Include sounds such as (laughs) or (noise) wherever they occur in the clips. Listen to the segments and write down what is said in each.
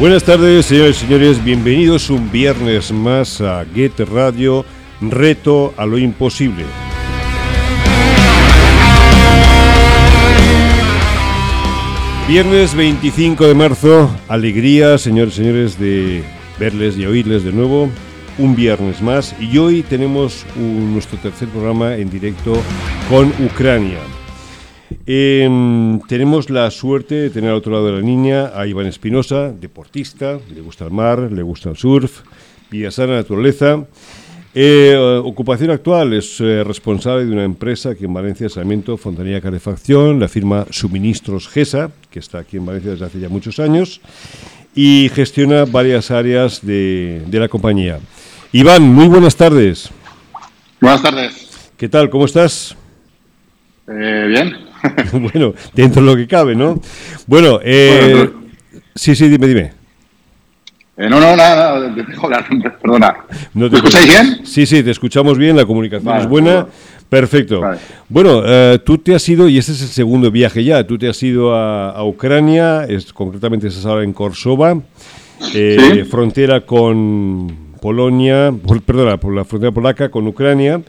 Buenas tardes, señores y señores. Bienvenidos un viernes más a Get Radio, Reto a lo Imposible. Viernes 25 de marzo, alegría, señores y señores, de verles y oírles de nuevo. Un viernes más y hoy tenemos nuestro tercer programa en directo con Ucrania. Em, tenemos la suerte de tener al otro lado de la niña a Iván Espinosa, deportista, le gusta el mar, le gusta el surf, vida sana, naturaleza. Eh, ocupación actual es eh, responsable de una empresa que en Valencia es Sarmiento Fontanilla Calefacción, la firma Suministros GESA, que está aquí en Valencia desde hace ya muchos años, y gestiona varias áreas de, de la compañía. Iván, muy buenas tardes. Buenas tardes. ¿Qué tal? ¿Cómo estás? Eh, bien. (laughs) bueno, dentro de lo que cabe, ¿no? Bueno, eh, sí, sí, dime, dime. Eh, no, no, nada, te (laughs) perdona. ¿Me escucháis bien? Sí, sí, te escuchamos bien, la comunicación es buena. Perfecto. Bueno, eh, tú te has ido, y este es el segundo viaje ya, tú te has ido a, Ucrania, es, concretamente estás ahora en Korsova, eh, frontera con Polonia, perdona, por la frontera polaca con Ucrania.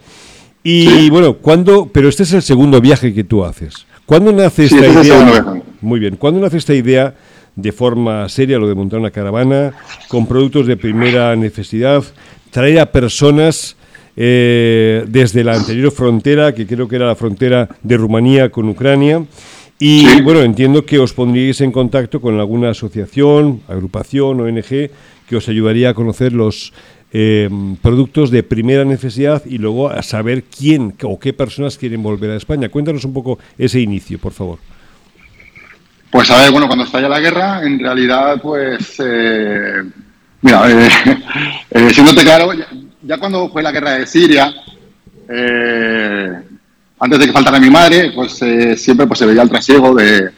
Y bueno, ¿cuándo? Pero este es el segundo viaje que tú haces. ¿Cuándo nace esta idea? Muy bien. ¿Cuándo nace esta idea de forma seria lo de montar una caravana con productos de primera necesidad, traer a personas eh, desde la anterior frontera, que creo que era la frontera de Rumanía con Ucrania? Y bueno, entiendo que os pondríais en contacto con alguna asociación, agrupación, ONG, que os ayudaría a conocer los eh, productos de primera necesidad y luego a saber quién o qué personas quieren volver a España. Cuéntanos un poco ese inicio, por favor. Pues a ver, bueno, cuando estalla la guerra, en realidad, pues, eh, mira, eh, (laughs) eh siéndote claro, ya, cuando fue la guerra de Siria, eh, antes de que faltara mi madre, pues siempre pues, se veía el trasiego de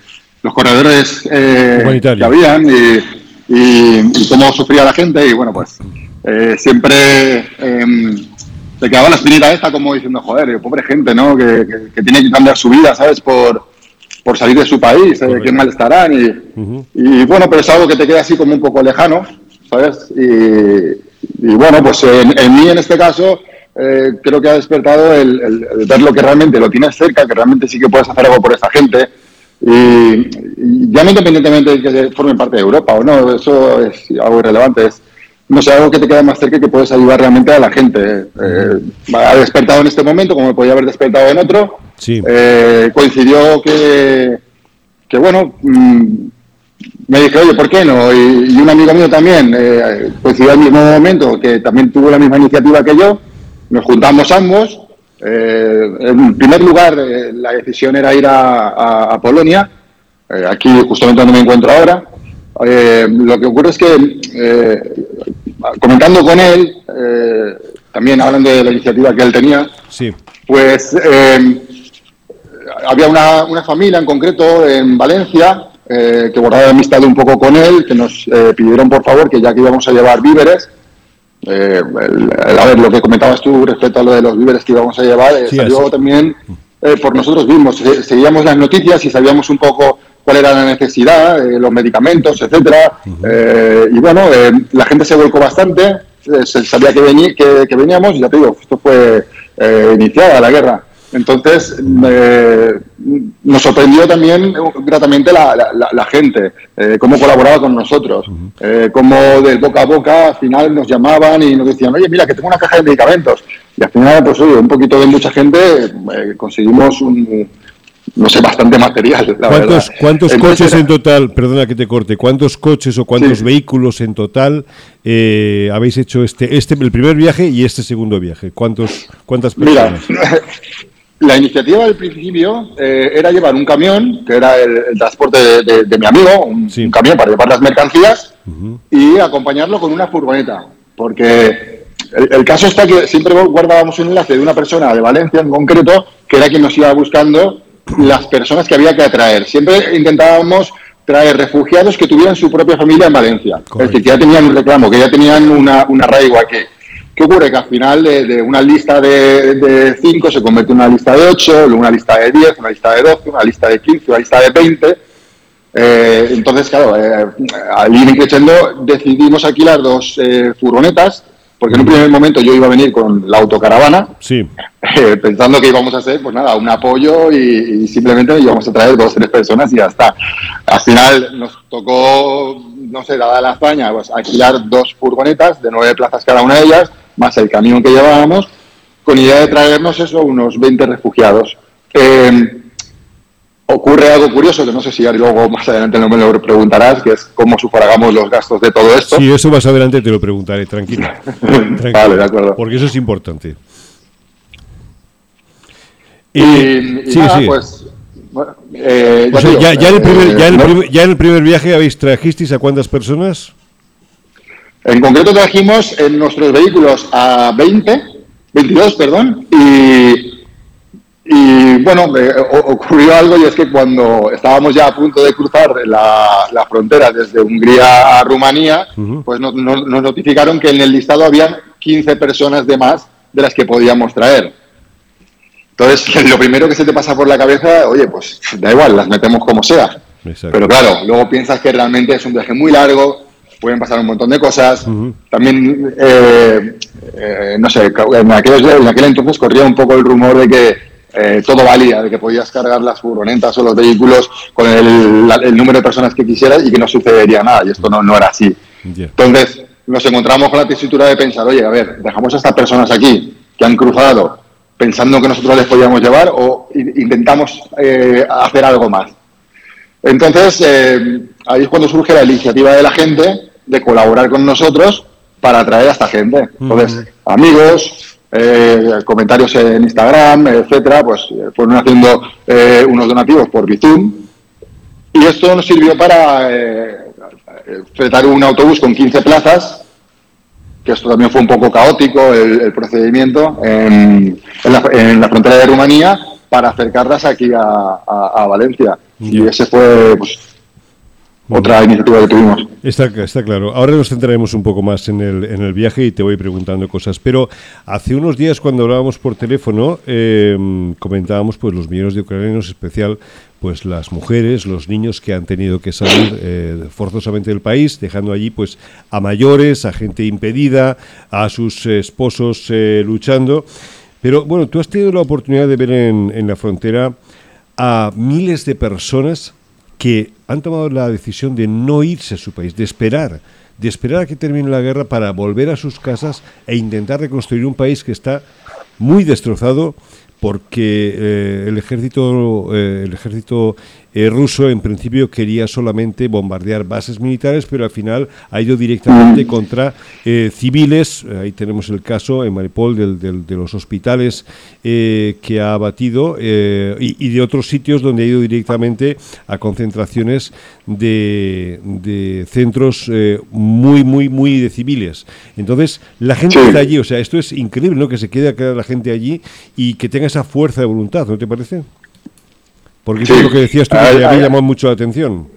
los corredores que habían y, y, cómo sufría la gente y bueno, pues eh, siempre eh, te quedaba la espinita esta como diciendo, joder, pobre gente, ¿no? Que, tiene que cambiar su vida, ¿sabes? Por, por salir de su país, eh, qué mal estarán. Y, bueno, pero es algo que te queda así como un poco lejano, ¿sabes? Y, bueno, pues en, mí en este caso eh, creo que ha despertado el, ver lo que realmente lo tienes cerca, que realmente sí que puedes hacer algo por esa gente. Y, ya no independientemente de que formen parte de Europa o no, eso es algo irrelevante. Es, no sé, algo que te queda más cerca y que puedes ayudar realmente a la gente. Eh, ha despertado en este momento, como podía haber despertado en otro. Sí. Eh, coincidió que, que bueno, mm, me dije, oye, ¿por qué no? Y, un amigo mío también eh, coincidió al mismo momento, que también tuvo la misma iniciativa que yo. Nos juntamos ambos. en primer lugar, la decisión era ir a, a Polonia, aquí justamente donde me encuentro ahora. Eh, lo que ocurre es que, eh, comentando con él, eh, también hablando de la iniciativa que él tenía, sí. pues había una, una, familia en concreto en Valencia que guardaba amistad un poco con él, que nos pidieron por favor que ya que íbamos a llevar víveres, a ver, lo que comentabas tú respecto a lo de los víveres que íbamos a llevar, salió también por nosotros mismos. Seguíamos las noticias y sabíamos un poco cuál era la necesidad, eh, los medicamentos, etcétera. Eh, y bueno, eh, la gente se volcó bastante, se sabía que, que, veníamos y ya te digo, esto fue iniciada la guerra. Entonces, nos sorprendió también gratamente la, gente, cómo colaboraba con nosotros, cómo de boca a boca al final nos llamaban y nos decían, oye, mira, que tengo una caja de medicamentos. Y al final, pues oye, un poquito de mucha gente conseguimos un, no sé, bastante material. ¿Cuántos, ¿cuántos coches en total, perdona que te corte, cuántos coches o cuántos vehículos en total eh, habéis hecho este, este, el primer viaje y este segundo viaje? ¿Cuántos, ¿Cuántas personas? Mira, (laughs) la iniciativa del principio eh, era llevar un camión, que era el, transporte de, mi amigo, un, camión para llevar las mercancías, y acompañarlo con una furgoneta, porque el, el, caso está que siempre guardábamos un enlace de una persona de Valencia en concreto, que era quien nos iba buscando las personas que había que atraer. Siempre intentábamos traer refugiados que tuvieran su propia familia en Valencia. Es decir, que ya tenían un reclamo, que ya tenían una, un arraigo aquí. ¿Qué ocurre? Que al final de, una lista de, cinco se convierte en una lista de ocho, luego una lista de diez, una lista de doce, una lista de quince, una lista de veinte. entonces, claro, al ir creciendo decidimos alquilar dos furgonetas porque en un primer momento yo iba a venir con la autocaravana, sí. (laughs) Eh, pensando que íbamos a hacer, pues nada, un apoyo y, simplemente íbamos a traer dos o tres personas y ya está. Al final nos tocó, no sé, dada la España, pues alquilar dos furgonetas de nueve plazas cada una de ellas, más el camión que llevábamos, con idea de traernos eso, unos 20 refugiados. Eh, ocurre algo curioso, que no sé si luego más adelante no me lo preguntarás, que es cómo sufragamos los gastos de todo esto. Sí, eso más adelante te lo preguntaré, tranquilo. (laughs) vale, de acuerdo. Porque eso es importante. Y, sí, sí. pues... ya, ya, en el primer, ya, en el primer, viaje habéis trajisteis a cuántas personas? En concreto trajimos en nuestros vehículos a 20, 22, perdón, y y bueno, ocurrió algo y es que cuando estábamos ya a punto de cruzar la, frontera desde Hungría a Rumanía, pues nos, notificaron que en el listado había 15 personas de más de las que podíamos traer. Entonces, (laughs) lo primero que se te pasa por la cabeza, oye, pues da igual, las metemos como sea. Pero claro, luego piensas que realmente es un viaje muy largo, pueden pasar un montón de cosas. También, eh, eh, no sé, en aquel, en aquel entonces corría un poco el rumor de que eh, todo valía, de que podías cargar las furgonetas o los vehículos con el, número de personas que quisieras y que no sucedería nada. Y esto no, no era así. Entonces, nos encontramos con la tesitura de pensar, oye, a ver, dejamos a estas personas aquí que han cruzado pensando que nosotros les podíamos llevar o intentamos eh, hacer algo más. Entonces, eh, ahí es cuando surge la iniciativa de la gente de colaborar con nosotros para atraer a esta gente. Entonces, amigos, eh, comentarios en Instagram, etcétera, pues eh, fueron haciendo eh, unos donativos por Bizum. Y esto nos sirvió para eh, fretar un autobús con 15 plazas, que esto también fue un poco caótico el, procedimiento en, la, frontera de Rumanía para acercarlas aquí a, Valencia. Y ese fue pues, otra iniciativa que tuvimos. Está, está claro. Ahora nos centraremos un poco más en el, en el viaje y te voy preguntando cosas. Pero hace unos días cuando hablábamos por teléfono em, comentábamos pues los millones de ucranianos, especial pues las mujeres, los niños que han tenido que salir eh, forzosamente del país, dejando allí pues a mayores, a gente impedida, a sus esposos eh, luchando. Pero bueno, tú has tenido la oportunidad de ver en, en la frontera a miles de personas que han tomado la decisión de no irse a su país, de esperar, de esperar a que termine la guerra para volver a sus casas e intentar reconstruir un país que está muy destrozado porque eh, el ejército eh, el ejército eh, ruso en principio quería solamente bombardear bases militares, pero al final ha ido directamente mm. contra eh, civiles. Ahí tenemos el caso en Mariupol de los hospitales eh, que ha abatido y, de otros sitios donde ha ido directamente a concentraciones de, centros muy, muy, muy de civiles. Entonces, la gente está allí, o sea, esto es increíble, ¿no? Que se quede la gente allí y que tenga esa fuerza de voluntad, ¿no te parece? Porque eso es lo que decías tú, que a mí llamó mucho la atención.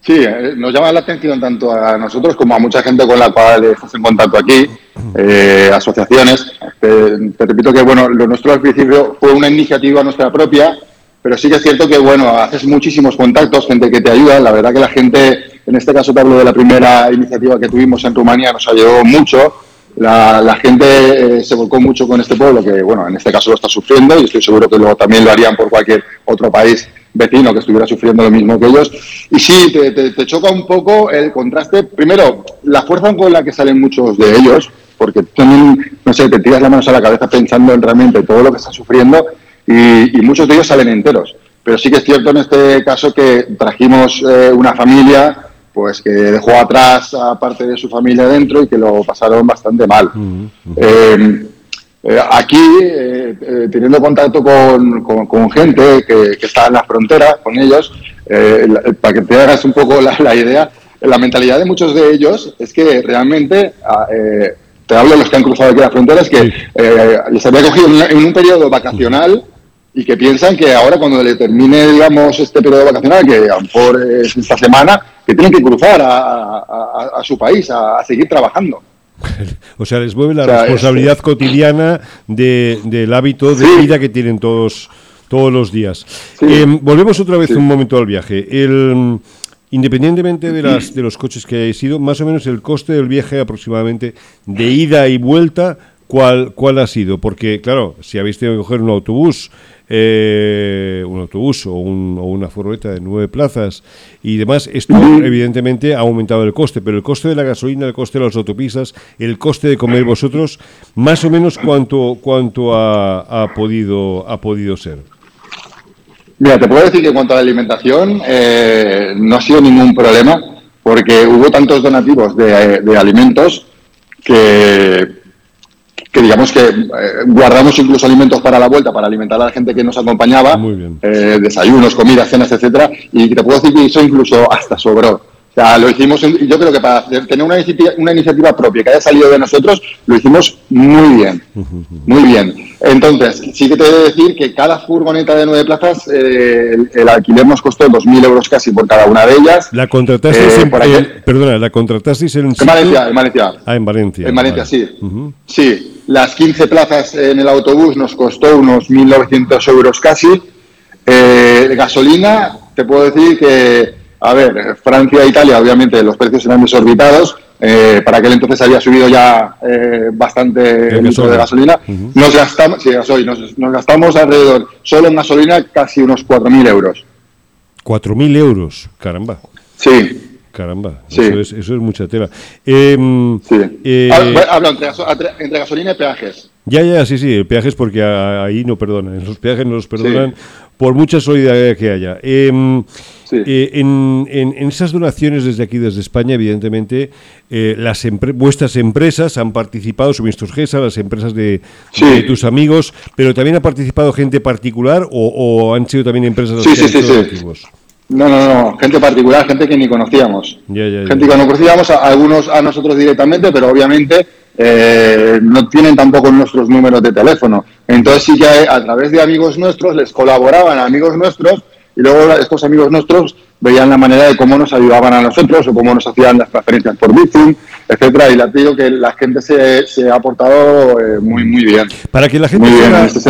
Sí, eh, nos llama la atención tanto a nosotros como a mucha gente con la cual estás en contacto aquí, eh, asociaciones. Te, repito que bueno, lo nuestro al principio fue una iniciativa nuestra propia, pero sí que es cierto que bueno, haces muchísimos contactos, gente que te ayuda. La verdad que la gente, en este caso te hablo de la primera iniciativa que tuvimos en Rumanía, nos ayudó mucho la, gente eh, se volcó mucho con este pueblo, que bueno, en este caso lo está sufriendo y estoy seguro que luego también lo harían por cualquier otro país vecino que estuviera sufriendo lo mismo que ellos. Y sí, te, choca un poco el contraste. Primero, la fuerza con la que salen muchos de ellos, porque no sé, te tiras las manos a la cabeza pensando en realmente todo lo que están sufriendo y, muchos de ellos salen enteros. Pero sí que es cierto en este caso que trajimos eh, una familia pues que dejó atrás a parte de su familia dentro y que lo pasaron bastante mal. Eh, eh, aquí, eh, teniendo contacto con, gente que, está en la frontera con ellos, para que te hagas un poco la, idea, la mentalidad de muchos de ellos es que realmente, ah, te hablo de los que han cruzado aquí la frontera, es que les había cogido en un periodo vacacional y que piensan que ahora cuando le termine, digamos, este periodo vacacional, que a lo mejor es esta semana, que tienen que cruzar a, su país, a, seguir trabajando. (laughs) O sea, les mueve la responsabilidad cotidiana de, del hábito de vida que tienen todos todos los días. volvemos otra vez un momento al viaje. El, independientemente de, las, de los coches que hayáis ido, más o menos el coste del viaje aproximadamente de ida y vuelta, ¿cuál, cuál ha sido? Porque, claro, si habéis tenido que coger un autobús, eh, un autobús o, una furgoneta de nueve plazas y demás, esto evidentemente ha aumentado el coste, pero el coste de la gasolina, el coste de las autopistas, el coste de comer vosotros, más o menos cuánto, cuánto ha, podido, ha podido ser. Mira, te puedo decir que en cuanto a la alimentación eh, no ha sido ningún problema porque hubo tantos donativos de alimentos que que digamos que eh, guardamos incluso alimentos para la vuelta, para alimentar a la gente que nos acompañaba, eh, desayunos, comidas, cenas, etcétera, y te puedo decir que eso incluso hasta sobró. O sea, lo hicimos, yo creo que para tener una iniciativa, una iniciativa propia que haya salido de nosotros, lo hicimos muy bien, muy bien. Entonces, sí que te he de decir que cada furgoneta de nueve plazas, eh, el, alquiler nos costó 2.000 euros casi por cada una de ellas. ¿La contratasteis en, perdona, ¿la contratasteis en, en Valencia? En Valencia. Ah, en Valencia. En Valencia, sí. Sí, las 15 plazas en el autobús nos costó unos 1.900 euros casi. Eh, gasolina, te puedo decir que a ver, Francia e Italia, obviamente, los precios eran desorbitados. Eh, para aquel entonces había subido ya eh, bastante el litro de gasolina. Nos gastamos, sí, nos, gastamos alrededor, solo en gasolina, casi unos 4.000 euros. ¿4.000 euros? Caramba. Sí. Caramba, Eso, es, eso, es, mucha tela. Em, sí. Eh, ah, hablo entre, entre, gasolina y peajes. Ya, ya, sí, sí, peajes porque ahí no perdonan, los peajes no los perdonan por mucha solidaridad que haya. Em, eh, en, esas donaciones desde aquí, desde España, evidentemente, eh, las vuestras empresas han participado, suministros GESA, las empresas de, tus amigos, pero también ha participado gente particular o, han sido también empresas sí, sí, sí, No, no, no, gente particular, gente que ni conocíamos. gente que no conocíamos, algunos a nosotros directamente, pero obviamente eh, no tienen tampoco nuestros números de teléfono. Entonces sí que a través de amigos nuestros les colaboraban amigos nuestros y luego estos amigos nuestros veían la manera de cómo nos ayudaban a nosotros o cómo nos hacían las transferencias por Bitcoin, etcétera. Y les digo que la gente se, se ha portado eh, muy, muy bien. Para que la gente se haga, este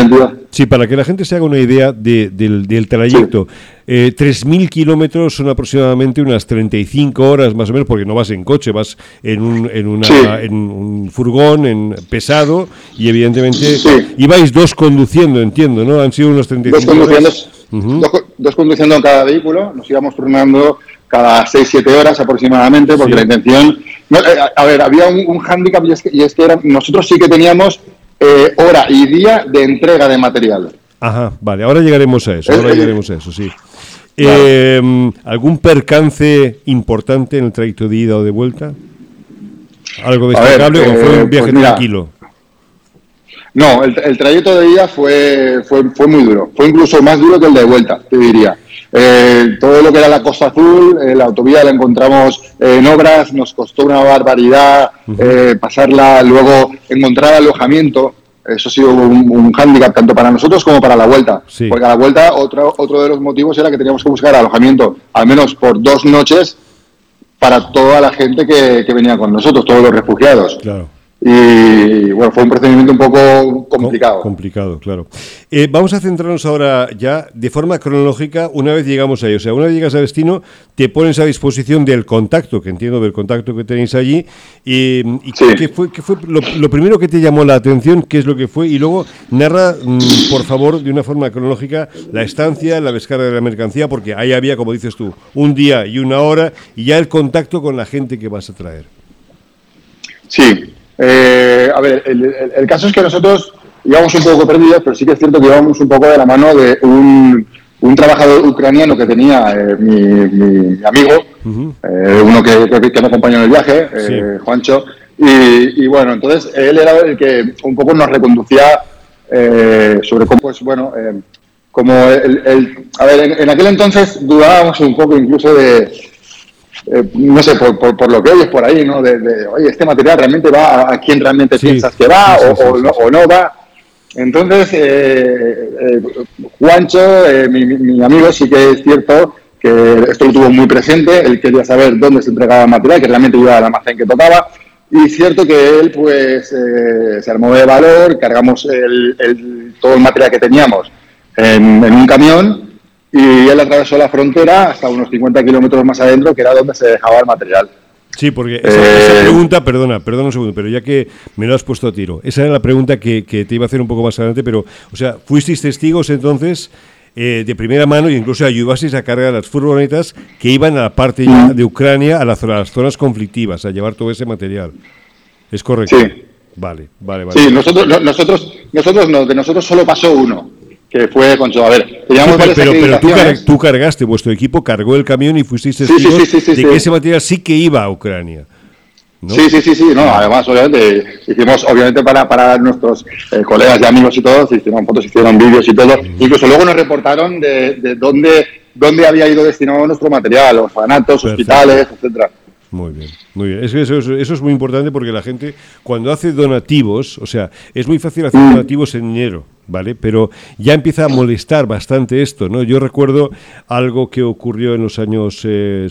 Sí, para que la gente se haga una idea del, del, trayecto. Eh, 3.000 kilómetros son aproximadamente unas 35 horas más o menos, porque no vas en coche, vas en un, en una, en un furgón en pesado y evidentemente ibais dos conduciendo, entiendo, ¿no? Han sido unos 35 dos horas dos, conduciendo en cada vehículo, nos íbamos turnando cada 6-7 horas aproximadamente, porque la intención... Eh, a, ver, había un, un hándicap y es que, y es que era, nosotros sí que teníamos eh, hora y día de entrega de material. Ajá, vale, ahora llegaremos a eso, ahora llegaremos a eso, sí. Em, ¿Algún percance importante en el trayecto de ida o de vuelta? ¿Algo destacable o fue un eh, viaje pues tranquilo? No, el, trayecto de ida fue, fue, fue, muy duro. Fue incluso más duro que el de vuelta, te diría. Eh, todo lo que era la Costa Azul, eh, la autovía la encontramos en obras, nos costó una barbaridad eh, pasarla, luego encontrar alojamiento. Eso ha sido un, un hándicap tanto para nosotros como para la vuelta. Porque a la vuelta otro, otro de los motivos era que teníamos que buscar alojamiento, al menos por dos noches, para toda la gente que, que venía con nosotros, todos los refugiados. Claro. Y bueno, fue un procedimiento un poco complicado. complicado, claro. Eh, vamos a centrarnos ahora ya de forma cronológica una vez llegamos ahí. O sea, una vez llegas al destino, te pones a disposición del contacto, que entiendo del contacto que tenéis allí. Y, ¿qué fue, qué fue lo, primero que te llamó la atención? ¿Qué es lo que fue? Y luego narra, mm, por favor, de una forma cronológica, la estancia, la descarga de la mercancía, porque ahí había, como dices tú, un día y una hora y ya el contacto con la gente que vas a traer. Sí, eh, a ver, el, caso es que nosotros íbamos un poco perdidos, pero sí que es cierto que íbamos un poco de la mano de un, un trabajador ucraniano que tenía eh, mi, amigo, eh, uno que, que, me acompañó en el viaje, Juancho, y, bueno, entonces él era el que un poco nos reconducía sobre cómo, pues bueno, como el, a ver, en, aquel entonces dudábamos un poco incluso de, eh, no sé, por, por, lo que oyes por ahí, ¿no? De, oye, este material realmente va a, quien realmente piensas que va o, no, va. Entonces, eh, eh, Juancho, mi, amigo, sí que es cierto que esto lo tuvo muy presente, él quería saber dónde se entregaba el material, que realmente iba al almacén que tocaba, y cierto que él, pues, se armó de valor, cargamos el, todo el material que teníamos en, un camión y él atravesó la frontera hasta unos 50 kilómetros más adentro, que era donde se dejaba el material. Sí, porque esa, eh, pregunta, perdona, perdona un segundo, pero ya que me lo has puesto a tiro, esa era la pregunta que, que te iba a hacer un poco más adelante, pero, o sea, ¿fuisteis testigos entonces eh, de primera mano e incluso ayudasteis a cargar las furgonetas que iban a la parte de Ucrania, a, las, zonas conflictivas, a llevar todo ese material. ¿Es correcto? Sí. Vale, vale, vale. Sí, nosotros, nosotros, nosotros no, de nosotros solo pasó uno, que fue con A ver, teníamos pero, pero, tú, cargaste, vuestro equipo cargó el camión y fuisteis testigos de que ese material sí que iba a Ucrania. Sí, sí, sí, sí, no, además obviamente hicimos, obviamente para, para nuestros eh, colegas y amigos y todos, hicieron fotos, hicieron vídeos y todo, incluso luego nos reportaron de, de dónde, dónde había ido destinado nuestro material, orfanatos, hospitales, etcétera. Muy bien, muy bien. Eso, eso, es muy importante porque la gente cuando hace donativos, o sea, es muy fácil hacer mm. donativos en dinero, ¿vale? Pero ya empieza a molestar bastante esto, ¿no? Yo recuerdo algo que ocurrió en los años eh,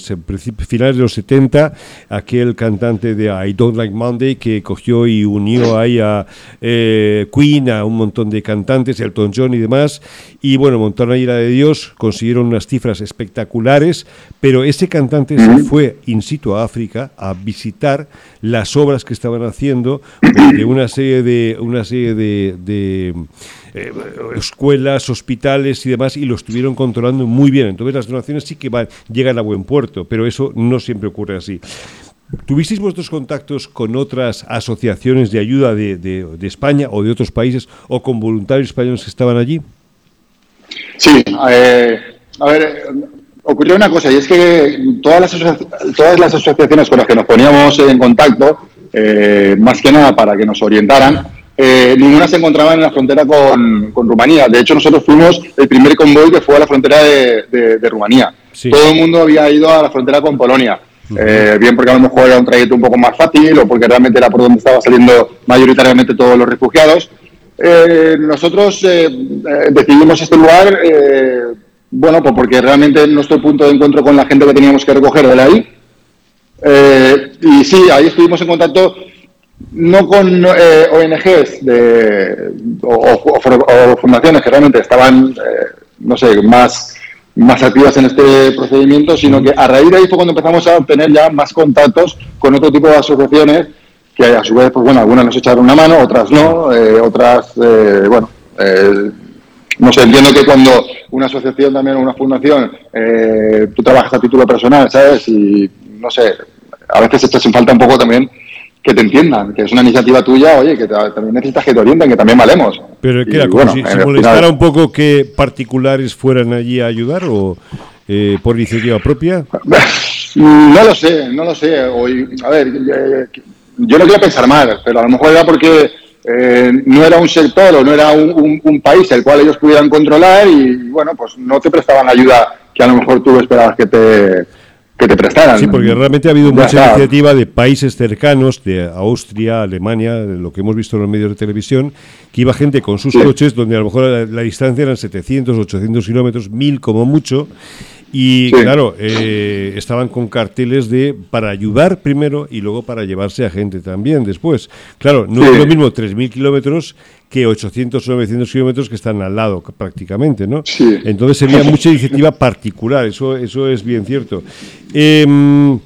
finales de los 70, aquel cantante de I Don't Like Monday que cogió y unió ahí a eh, Queen, a un montón de cantantes, Elton John y demás, y bueno, montaron ahí la de Dios, consiguieron unas cifras espectaculares, pero ese cantante se fue in situ a África a visitar las obras que estaban haciendo, porque una serie de, una serie de eh, escuelas, hospitales y demás, y lo estuvieron controlando muy bien. Entonces las donaciones sí que van, llegan a buen puerto, pero eso no siempre ocurre así. ¿Tuvisteis vuestros contactos con otras asociaciones de ayuda de, de, España o de otros países o con voluntarios españoles que estaban allí? Sí, eh, a ver, ocurrió una cosa y es que todas las, todas las asociaciones con las que nos poníamos en contacto, eh, más que nada para que nos orientaran, eh, ninguna se encontraba en la frontera con, Rumanía. De hecho, nosotros fuimos el primer convoy que fue a la frontera de, Rumanía. Todo el mundo había ido a la frontera con Polonia. Eh, bien porque a lo mejor era un trayecto un poco más fácil o porque realmente era por donde estaban saliendo mayoritariamente todos los refugiados. Eh, nosotros decidimos este lugar, bueno, pues porque realmente nuestro punto de encuentro con la gente que teníamos que recoger de ahí. y sí, ahí estuvimos en contacto no con eh, ONGs de, o, fundaciones que realmente estaban, eh, no sé, más, más activas en este procedimiento, sino que a raíz de ahí fue cuando empezamos a obtener ya más contactos con otro tipo de asociaciones que a su vez, pues bueno, algunas nos echaron una mano, otras no, eh, otras, bueno, no sé, entiendo que cuando una asociación también o una fundación, tú trabajas a título personal, ¿sabes? Y no sé, a veces esto sin falta un poco también que te entiendan, que es una iniciativa tuya, oye, que también necesitas que te orienten, que también valemos. Pero que era como si, molestara un poco que particulares fueran allí a ayudar o eh, por iniciativa propia. (laughs) No lo sé, no lo sé. a ver, yo no quiero pensar mal, pero a lo mejor era porque eh, no era un sector o no era un, un, país el cual ellos pudieran controlar y, bueno, pues no te prestaban la ayuda que a lo mejor tú esperabas que te que te prestaran. Sí, porque realmente ha habido mucha iniciativa de países cercanos, de Austria, Alemania, lo que hemos visto en los medios de televisión, que iba gente con sus coches donde a lo mejor la, distancia eran 700, 800 kilómetros, 1000 como mucho, y claro, eh, estaban con carteles de para ayudar primero y luego para llevarse a gente también después. Claro, no es lo mismo 3.000 kilómetros que 800 o 900 kilómetros que están al lado prácticamente, ¿no? Entonces sería mucha iniciativa particular, eso, eso es bien cierto. Eh,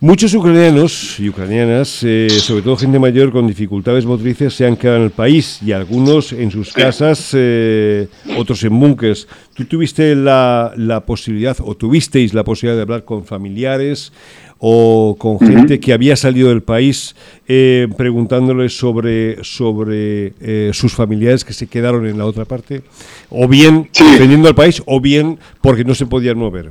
Muchos ucranianos y ucranianas, eh, sobre todo gente mayor con dificultades motrices, se han quedado en el país y algunos en sus casas, eh, otros en búnkers. ¿Tú tuviste la, la, posibilidad o tuvisteis la posibilidad de hablar con familiares o con gente que había salido del país eh, preguntándoles sobre, sobre sus familiares que se quedaron en la otra parte? O bien veniendo al país o bien porque no se podían mover.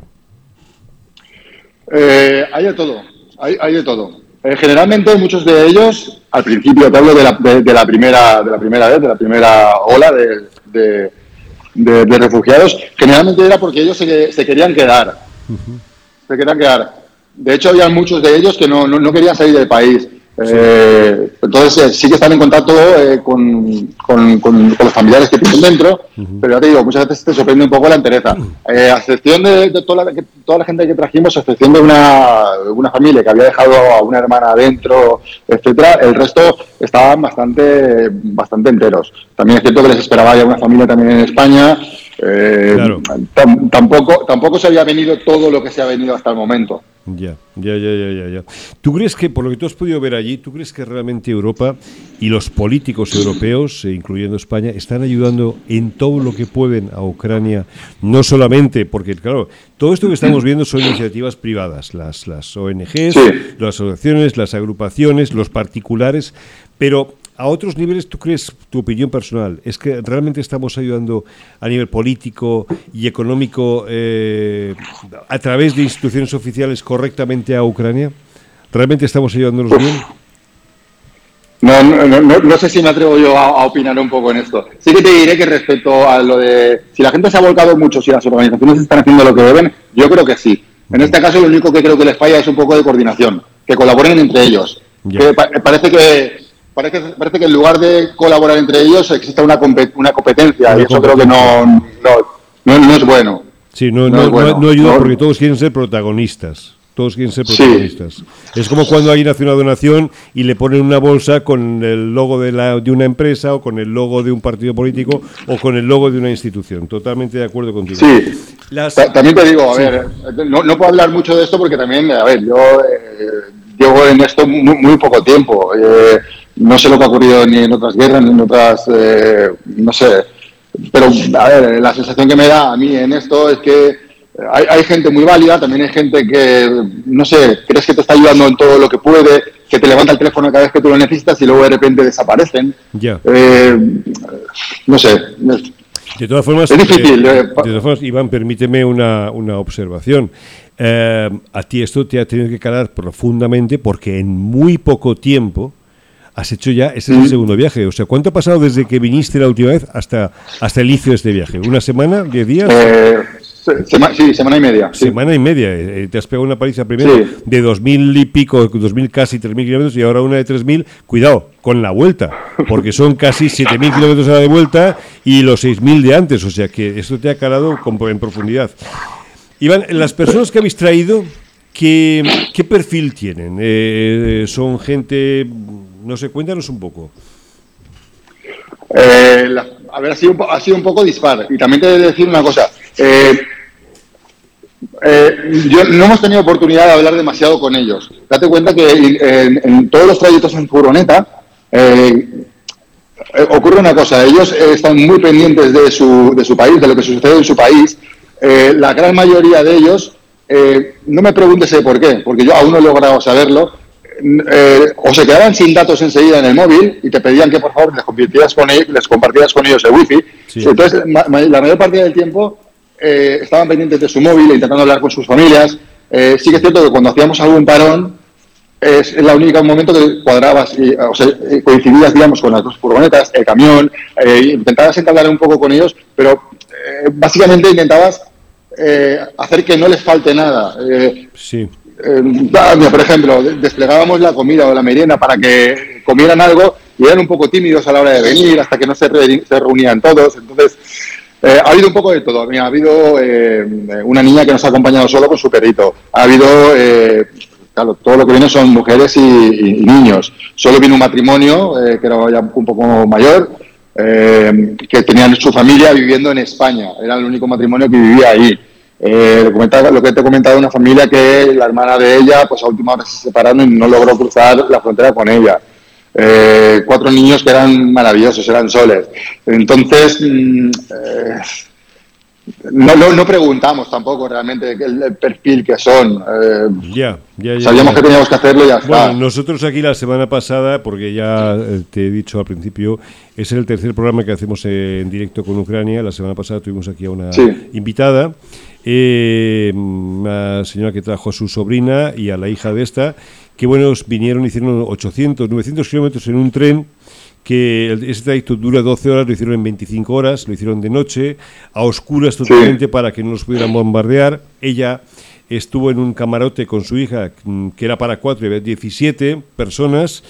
hay de todo hay, de todo. Eh, generalmente muchos de ellos, al principio, te hablo de la, de, la, primera, de la primera vez, de la primera ola de, de refugiados, generalmente era porque ellos se, se querían quedar. Se querían quedar. De hecho, había muchos de ellos que no, no, querían salir del país. Eh, entonces sí que están en contacto con, con, los familiares que tienen dentro, pero ya te digo, muchas veces te sorprende un poco la entereza. a excepción de, toda, la, toda, la, gente que trajimos, a excepción de una, una familia que había dejado a una hermana adentro, etcétera, el resto estaban bastante, bastante enteros. También es cierto que les esperaba ya una familia también en España. Eh, tampoco, tampoco se había venido todo lo que se ha venido hasta el momento. Ya, ya, ya, ya, ya. ¿Tú crees que, por lo que tú has podido ver allí, tú crees que realmente Europa y los políticos europeos, eh, incluyendo España, están ayudando en todo lo que pueden a Ucrania? No solamente, porque, claro, todo esto que estamos viendo son iniciativas privadas, las, las ONGs, las asociaciones, las agrupaciones, los particulares, pero a otros niveles, ¿tú crees, tu opinión personal, es que realmente estamos ayudando a nivel político y económico eh, a través de instituciones oficiales correctamente a Ucrania? ¿Realmente estamos ayudándonos bien? No, no, no, no, sé si me atrevo yo a, opinar un poco en esto. Sí que te diré que respecto a lo de si la gente se ha volcado mucho, si las organizaciones están haciendo lo que deben, yo creo que sí. En este caso, lo único que creo que les falla es un poco de coordinación, que colaboren entre ellos. parece que parece, parece que en lugar de colaborar entre ellos existe una, una competencia y eso creo que no, no, es bueno. Sí, no, no, ayuda porque todos quieren ser protagonistas. Todos quieren ser protagonistas. Es como cuando alguien hace una donación y le ponen una bolsa con el logo de, la, de una empresa o con el logo de un partido político o con el logo de una institución. Totalmente de acuerdo contigo. Sí. También te digo, a ver, no, puedo hablar mucho de esto porque también, a ver, yo eh, llevo en esto muy, poco tiempo. Eh, no sé lo que ha ocurrido ni en otras guerras, ni en otras, eh, no sé. Pero, a ver, la sensación que me da a mí en esto es que hay, hay, gente muy válida, también hay gente que, no sé, crees que te está ayudando en todo lo que puede, que te levanta el teléfono cada vez que tú lo necesitas y luego de repente desaparecen. Ya. Eh, no sé. De todas formas, es difícil. Eh, de todas formas, Iván, permíteme una, una observación. a ti esto te ha tenido que calar profundamente porque en muy poco tiempo has hecho ya, ese es el segundo viaje. O sea, ¿cuánto ha pasado desde que viniste la última vez hasta, hasta el inicio de este viaje? ¿Una semana? ¿Diez días? Eh, sí, semana y media. Semana y media. Eh, eh, te has pegado una paliza primero de dos mil y pico, dos mil casi tres mil kilómetros y ahora una de tres mil. Cuidado, con la vuelta, porque son casi siete mil kilómetros a la de vuelta y los seis mil de antes. O sea que esto te ha calado en profundidad. Iván, las personas que habéis traído, ¿qué, qué perfil tienen? ¿Son gente no sé, cuéntanos un poco. Eh, a ver, ha sido, ha sido un poco dispar. Y también te he de decir una cosa. Eh, eh, yo, no hemos tenido oportunidad de hablar demasiado con ellos. Date cuenta que en, todos los trayectos en furgoneta ocurre una cosa. Ellos están muy pendientes de su, de su país, de lo que sucede en su país. la gran mayoría de ellos, no me preguntes por qué, porque yo aún no he logrado saberlo, eh, o se quedaban sin datos enseguida en el móvil y te pedían que por favor les compartieras con ellos, les compartieras con ellos el wifi. Entonces, la mayor parte del tiempo eh, estaban pendientes de su móvil, intentando hablar con sus familias. Eh, sí que es cierto que cuando hacíamos algún parón, es el único momento que cuadrabas, o sea, coincidías, digamos, con las dos furgonetas, el camión, intentabas entablar un poco con ellos, pero básicamente intentabas hacer que no les falte nada. sí. Eh, por ejemplo, desplegábamos la comida o la merienda para que comieran algo y eran un poco tímidos a la hora de venir hasta que no se, reunían todos. Entonces, eh, ha habido un poco de todo. ha habido eh, una niña que nos ha acompañado solo con su perrito. Ha habido, claro, todo lo que viene son mujeres y, niños. Solo vino un matrimonio que era ya un poco mayor, que tenían su familia viviendo en España. Era el único matrimonio que vivía ahí. Eh, lo que te he comentado, una familia que la hermana de ella, pues a última hora se separaron y no logró cruzar la frontera con ella. Eh, cuatro niños que eran maravillosos, eran soles. Entonces, mm, eh, no, no, preguntamos tampoco realmente el, perfil que son. ya, ya, Sabíamos que teníamos que hacerlo y ya está. Bueno, nosotros aquí la semana pasada, porque ya te he dicho al principio, es el tercer programa que hacemos en directo con Ucrania. La semana pasada tuvimos aquí a una invitada eh, una señora que trajo a su sobrina y a la hija de esta, que bueno, vinieron, hicieron 800, 900 kilómetros en un tren que ese trayecto dura 12 horas, lo hicieron en 25 horas, lo hicieron de noche, a oscuras totalmente para que no nos pudieran bombardear. Ella estuvo en un camarote con su hija, mm, que era para cuatro, había 17 personas.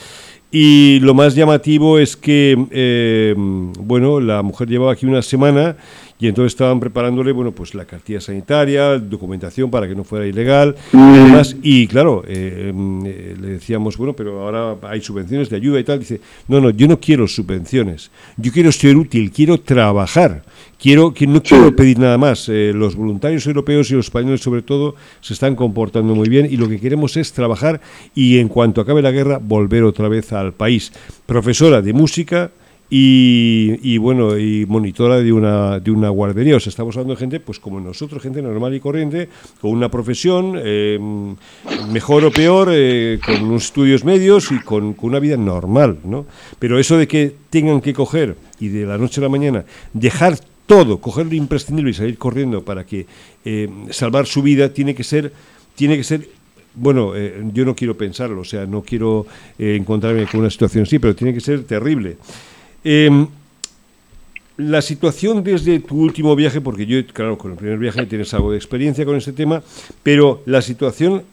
Y lo más llamativo es que, eh, bueno, la mujer llevaba aquí una semana y entonces estaban preparándole, bueno, pues la cartilla sanitaria, documentación para que no fuera ilegal y mm. Y claro, eh, em, eh, le decíamos, bueno, pero ahora hay subvenciones de ayuda y tal. Dice, no, no, yo no quiero subvenciones. Yo quiero ser útil, quiero trabajar. Quiero, no quiero pedir nada más. Eh, los voluntarios europeos y los españoles, sobre todo, se están comportando muy bien y lo que queremos es trabajar y en cuanto acabe la guerra, volver otra vez al país. Profesora de música, y, bueno, y monitora de una, de una guardería. O sea, estamos hablando de gente, pues como nosotros, gente normal y corriente, con una profesión, eh, mejor o peor, eh, con unos estudios medios y con, una vida normal, ¿no? Pero eso de que tengan que coger y de la noche a la mañana dejar todo, coger lo imprescindible y salir corriendo para que eh, salvar su vida, tiene que ser, tiene que ser bueno, yo no quiero pensarlo, o sea, no quiero encontrarme con una situación así, pero tiene que ser terrible. Em, la situación desde tu último viaje, porque yo, claro, con el primer viaje tienes algo de experiencia con este tema, pero la situación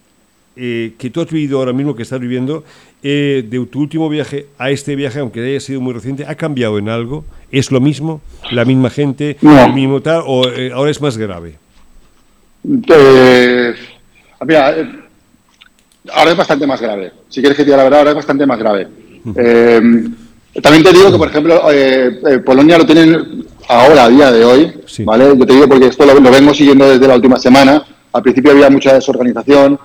eh, que tú has vivido ahora mismo, que estás viviendo, eh, de tu último viaje a este viaje, aunque haya sido muy reciente, ¿ha cambiado en algo? ¿Es lo mismo? ¿La misma gente? ¿El mismo tal? ¿O eh, ahora es más grave? mira, ahora es bastante más grave. Si quieres que te diga la verdad, ahora es bastante más grave. También te digo que, por ejemplo, Polonia lo tienen ahora, a día de hoy, ¿vale? Yo te digo porque esto lo, vengo siguiendo desde la última semana. Al principio había mucha desorganización.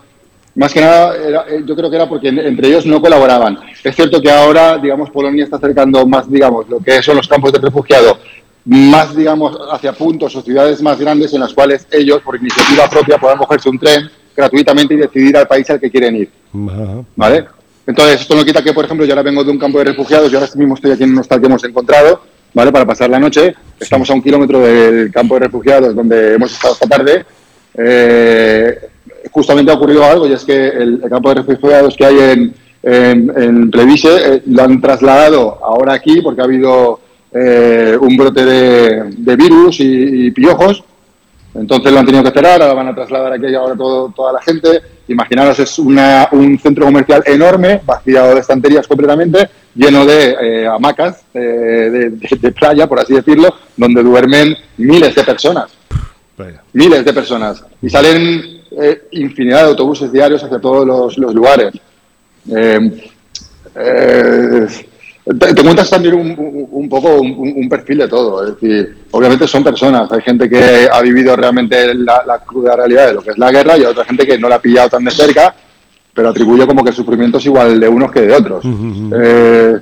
Más que nada, eh, yo creo que era porque entre ellos no colaboraban. Es cierto que ahora, digamos, Polonia está acercando más, digamos, lo que son los campos de refugiados, más, digamos, hacia puntos o ciudades más grandes en las cuales ellos, por iniciativa propia, puedan cogerse un tren gratuitamente y decidir al país al que quieren ir. ¿Vale? Entonces, esto no quita que, por ejemplo, yo ahora vengo de un campo de refugiados, yo ahora mismo estoy aquí en un hostal que hemos encontrado, ¿vale? Para pasar la noche. Estamos a un kilómetro del campo de refugiados donde hemos estado esta tarde. Eh, justamente ha ocurrido algo y es que el, campo de refugiados que hay en, en, eh, lo han trasladado ahora aquí porque ha habido eh, un brote de, virus y, piojos. Entonces lo han tenido que cerrar, ahora van a trasladar aquí ahora todo, toda la gente Imaginaros, es un centro comercial enorme, vaciado de estanterías completamente, lleno de eh, hamacas eh, de, playa, por así decirlo, donde duermen miles de personas. Miles de personas. Y salen eh, infinidad de autobuses diarios hacia todos los, lugares. Te, cuentas también un, poco un, perfil de todo. Es decir, obviamente son personas. Hay gente que ha vivido realmente la, cruda realidad de lo que es la guerra y hay otra gente que no la ha pillado tan de cerca, pero atribuye como que el sufrimiento es igual de unos que de otros. Eh,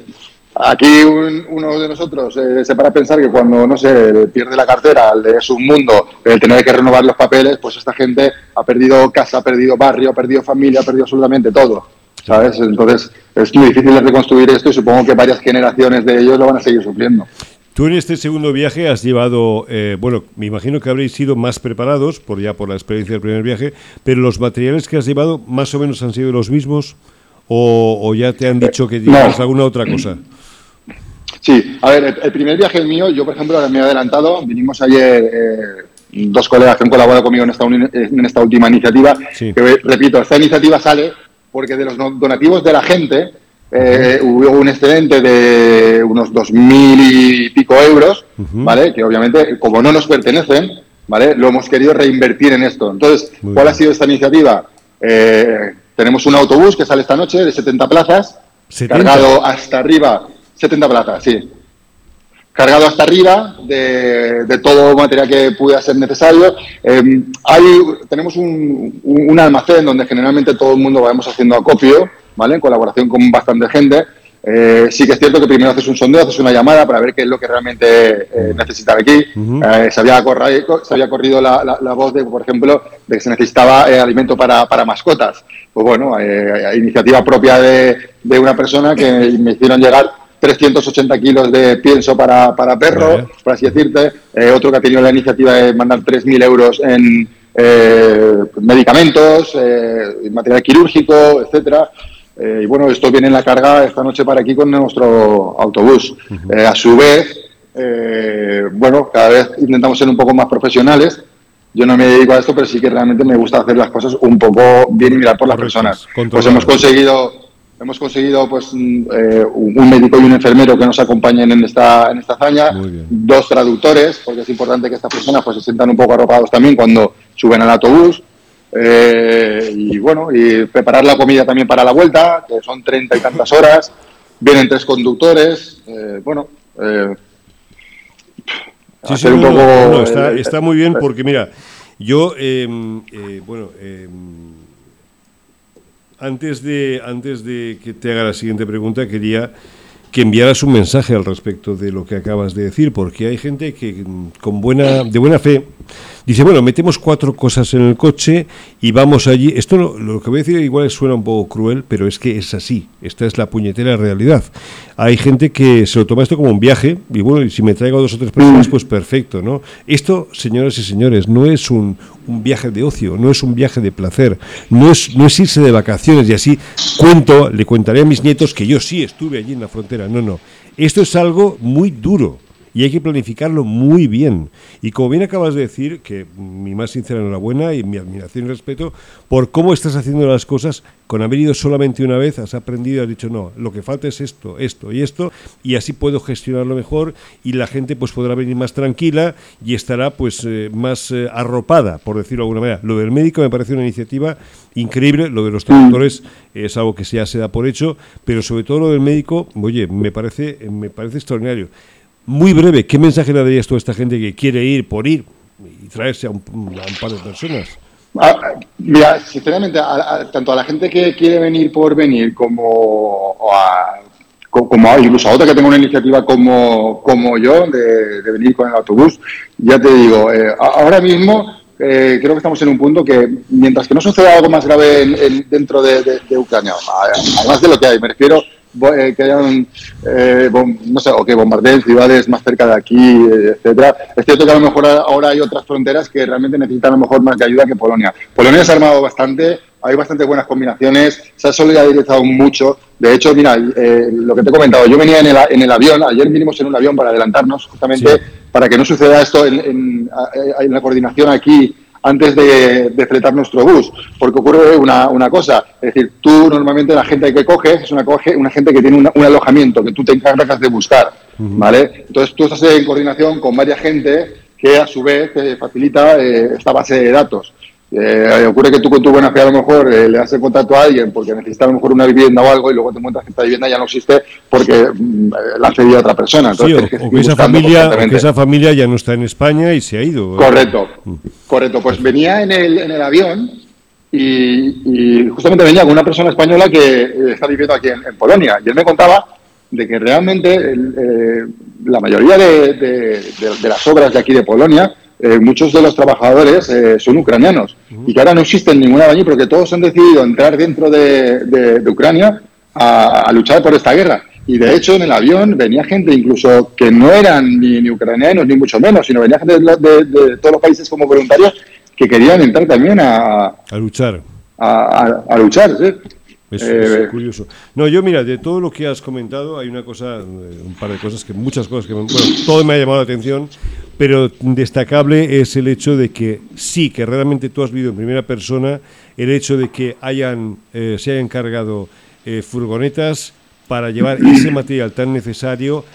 aquí uno de nosotros eh, se para pensar que cuando, no sé, pierde la cartera, es un mundo, el tener que renovar los papeles, pues esta gente ha perdido casa, ha perdido barrio, ha perdido familia, ha perdido absolutamente todo. ¿sabes? Entonces es muy difícil de reconstruir esto y supongo que varias generaciones de ellos lo van a seguir sufriendo. Tú en este segundo viaje has llevado, eh, bueno, me imagino que habréis sido más preparados por ya por la experiencia del primer viaje, pero los materiales que has llevado más o menos han sido los mismos o, ya te han dicho que llevas alguna otra cosa. Sí, a ver, el, primer viaje mío, yo por ejemplo me he adelantado, vinimos ayer eh, dos colegas que han colaborado conmigo en esta, en esta última iniciativa, que repito, esta iniciativa sale porque de los donativos de la gente eh, hubo un excedente de unos dos mil y pico euros, ¿vale? Que obviamente, como no nos pertenecen, ¿vale? Lo hemos querido reinvertir en esto. Entonces, ¿cuál ha sido esta iniciativa? Eh, tenemos un autobús que sale esta noche de 70 plazas, cargado hasta arriba, 70 plazas, sí cargado hasta arriba de, todo material que pueda ser necesario. Eh, hay, tenemos un, almacén donde generalmente todo el mundo vamos haciendo acopio, ¿vale? En colaboración con bastante gente. Eh, sí que es cierto que primero haces un sondeo, haces una llamada para ver qué es lo que realmente eh, necesitan aquí. se, había corrido, se había corrido la, voz de, por ejemplo, de que se necesitaba alimento para, para, mascotas. Pues bueno, iniciativa propia de, de una persona que me hicieron llegar 380 kilos de pienso para, para perro, por así decirte. Eh, otro que ha tenido la iniciativa de mandar 3.000 euros en eh, medicamentos, eh, material quirúrgico, etcétera. y bueno, esto viene en la carga esta noche para aquí con nuestro autobús. a su vez, bueno, cada vez intentamos ser un poco más profesionales yo no me dedico a esto, pero sí que realmente me gusta hacer las cosas un poco bien y mirar por las personas. Pues hemos conseguido hemos conseguido pues eh, un médico y un enfermero que nos acompañen en esta en esta hazaña, dos traductores, porque es importante que estas personas pues se sientan un poco arropados también cuando suben al autobús. Eh, y bueno, y preparar la comida también para la vuelta, que son treinta y tantas horas. Vienen tres conductores. Eh, bueno, Sí, un está, muy bien porque, mira, yo, em, eh, bueno, em, antes, de, antes de que te haga la siguiente pregunta, quería que enviaras un mensaje al respecto de lo que acabas de decir, porque hay gente que con buena, de buena fe Dice, bueno, metemos cuatro cosas en el coche y vamos allí. Esto lo, que voy a decir igual suena un poco cruel, pero es que es así. Esta es la puñetera realidad. Hay gente que se lo toma esto como un viaje y bueno, y si me traigo dos o tres personas, pues perfecto, ¿no? Esto, señoras y señores, no es un, un viaje de ocio, no es un viaje de placer, no es, no es irse de vacaciones y así cuento, le contaré a mis nietos que yo sí estuve allí en la frontera. No, no. Esto es algo muy duro y hay que planificarlo muy bien. Y como bien acabas de decir, que mi más sincera enhorabuena y mi admiración y respeto por cómo estás haciendo las cosas, con haber ido solamente una vez, has aprendido y has dicho, no, lo que falta es esto, esto y esto, y así puedo gestionarlo mejor y la gente pues podrá venir más tranquila y estará pues eh, más eh, arropada, por decirlo de alguna manera. Lo del médico me parece una iniciativa increíble, lo de los traductores es algo que ya se da por hecho, pero sobre todo lo del médico, oye, me parece, me parece extraordinario. Muy breve, ¿qué mensaje le darías tú a esta gente que quiere ir por ir y traerse a un, par de personas? Ah, mira, sinceramente, tanto a la gente que quiere venir por venir como a, como incluso a otra que tenga una iniciativa como, como yo de, venir con el autobús, ya te digo, eh, ahora mismo eh, creo que estamos en un punto que mientras que no suceda algo más grave dentro de, Ucrania, además de lo que hay, me refiero que hayan, eh, no sé, o que bombardeen ciudades más cerca de aquí, etcétera. Es cierto que a lo mejor ahora hay otras fronteras que realmente necesitan a lo mejor más de ayuda que Polonia. Polonia se ha armado bastante, hay bastante buenas combinaciones, se ha solidarizado mucho. De hecho, mira, eh, lo que te he comentado, yo venía en el, en el avión, ayer vinimos en un avión para adelantarnos, justamente para que no suceda esto en, en la coordinación aquí antes de, de, fletar nuestro bus, porque ocurre una, una, cosa, es decir, tú normalmente la gente que coges es una, coge, una gente que tiene un alojamiento que tú te encargas de buscar, ¿vale? Entonces tú estás en coordinación con varias gente que a su vez te facilita eh, esta base de datos. Eh, ocurre que tú con tu buena fe a lo mejor eh, le das el contacto a alguien porque necesita a lo mejor una vivienda o algo y luego te encuentras que esta vivienda ya no existe porque mm, la ha cedido a otra persona. Entonces, o, que, esa familia, que esa familia ya no está en España y se ha ido. Correcto, mm. correcto. Pues venía en el, en el avión y, justamente venía con una persona española que eh, está viviendo aquí en, Polonia y él me contaba de que realmente la mayoría de, de las obras de aquí de Polonia eh, muchos de los trabajadores eh, son ucranianos y que ahora no existen ninguna allí porque todos han decidido entrar dentro de, Ucrania a, luchar por esta guerra. Y de hecho en el avión venía gente incluso que no eran ni, ucranianos ni mucho menos, sino venía gente de, todos los países como voluntarios que querían entrar también a, a luchar. A, luchar, ¿sí? Es, eh, curioso. No, yo mira, de todo lo que has comentado, hay una cosa, un par de cosas que, muchas cosas que, bueno, todo me ha llamado la atención, pero destacable es el hecho de que sí, que realmente tú has vivido en primera persona el hecho de que hayan, eh, se hayan cargado eh, furgonetas para llevar (clears throat) ese material tan necesario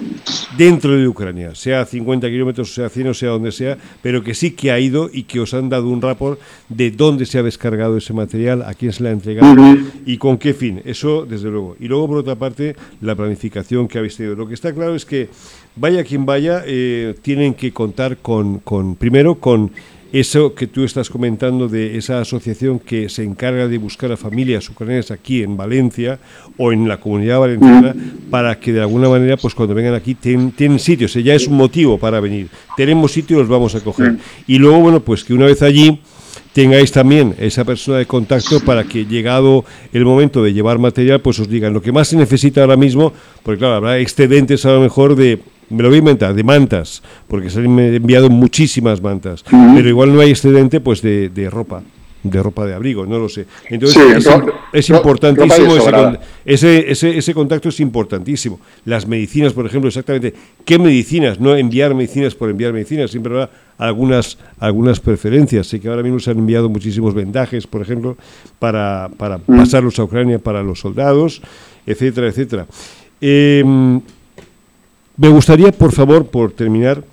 dentro de Ucrania, sea a 50 kilómetros, sea a 100 o sea donde sea, pero que sí que ha ido y que os han dado un rapport de dónde se ha descargado ese material, a quién se le ha entregado y con qué fin. Eso, desde luego. Y luego, por otra parte, la planificación que habéis tenido. Lo que está claro es que, vaya quien vaya, eh, tienen que contar con, con primero, con eso que tú estás comentando de esa asociación que se encarga de buscar a familias ucranianas aquí en Valencia o en la comunidad valenciana para que de alguna manera, pues cuando vengan aquí, tienen sitios, ya es un motivo para venir. Tenemos sitios, los vamos a coger. Y luego, bueno, pues que una vez allí tengáis también esa persona de contacto para que llegado el momento de llevar material, pues os digan lo que más se necesita ahora mismo, porque claro, habrá excedentes a lo mejor de me lo voy a inventar, de mantas, porque se han enviado muchísimas mantas, pero igual no hay excedente pues de, de, ropa de ropa de abrigo, no lo sé. Entonces es, importantísimo ese, ese, ese, contacto es importantísimo. Las medicinas, por ejemplo, exactamente, ¿qué medicinas? No enviar medicinas por enviar medicinas, siempre habrá algunas, algunas preferencias. Sé que ahora mismo se han enviado muchísimos vendajes, por ejemplo, para, para mm. pasarlos a Ucrania para los soldados, etcétera, etcétera. Em, me gustaría, por favor, por terminar,